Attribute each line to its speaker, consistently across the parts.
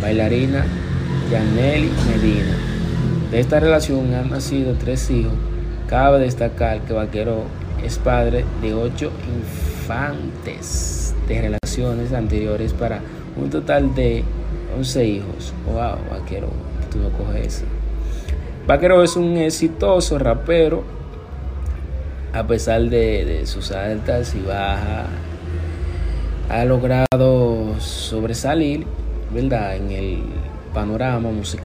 Speaker 1: bailarina Yaneli Medina. De esta relación han nacido tres hijos. Cabe destacar que Vaquero es padre de ocho infantes de relaciones anteriores para un total de 11 hijos. Wow, Vaquero, tú no coges eso. Vaquero es un exitoso rapero, a pesar de, de sus altas y bajas, ha logrado sobresalir ¿verdad? En el panorama musical.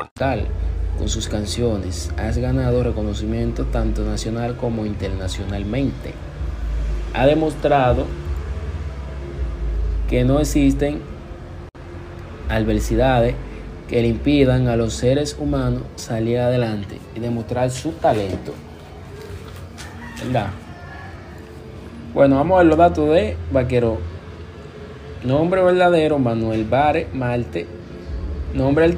Speaker 1: Con sus canciones, has ganado reconocimiento tanto nacional como internacionalmente. Ha demostrado que no existen adversidades que le impidan a los seres humanos salir adelante y demostrar su talento. ¿Verdad? Bueno, vamos a ver los datos de Vaquero. Nombre verdadero, Manuel Bare Malte. Nombre del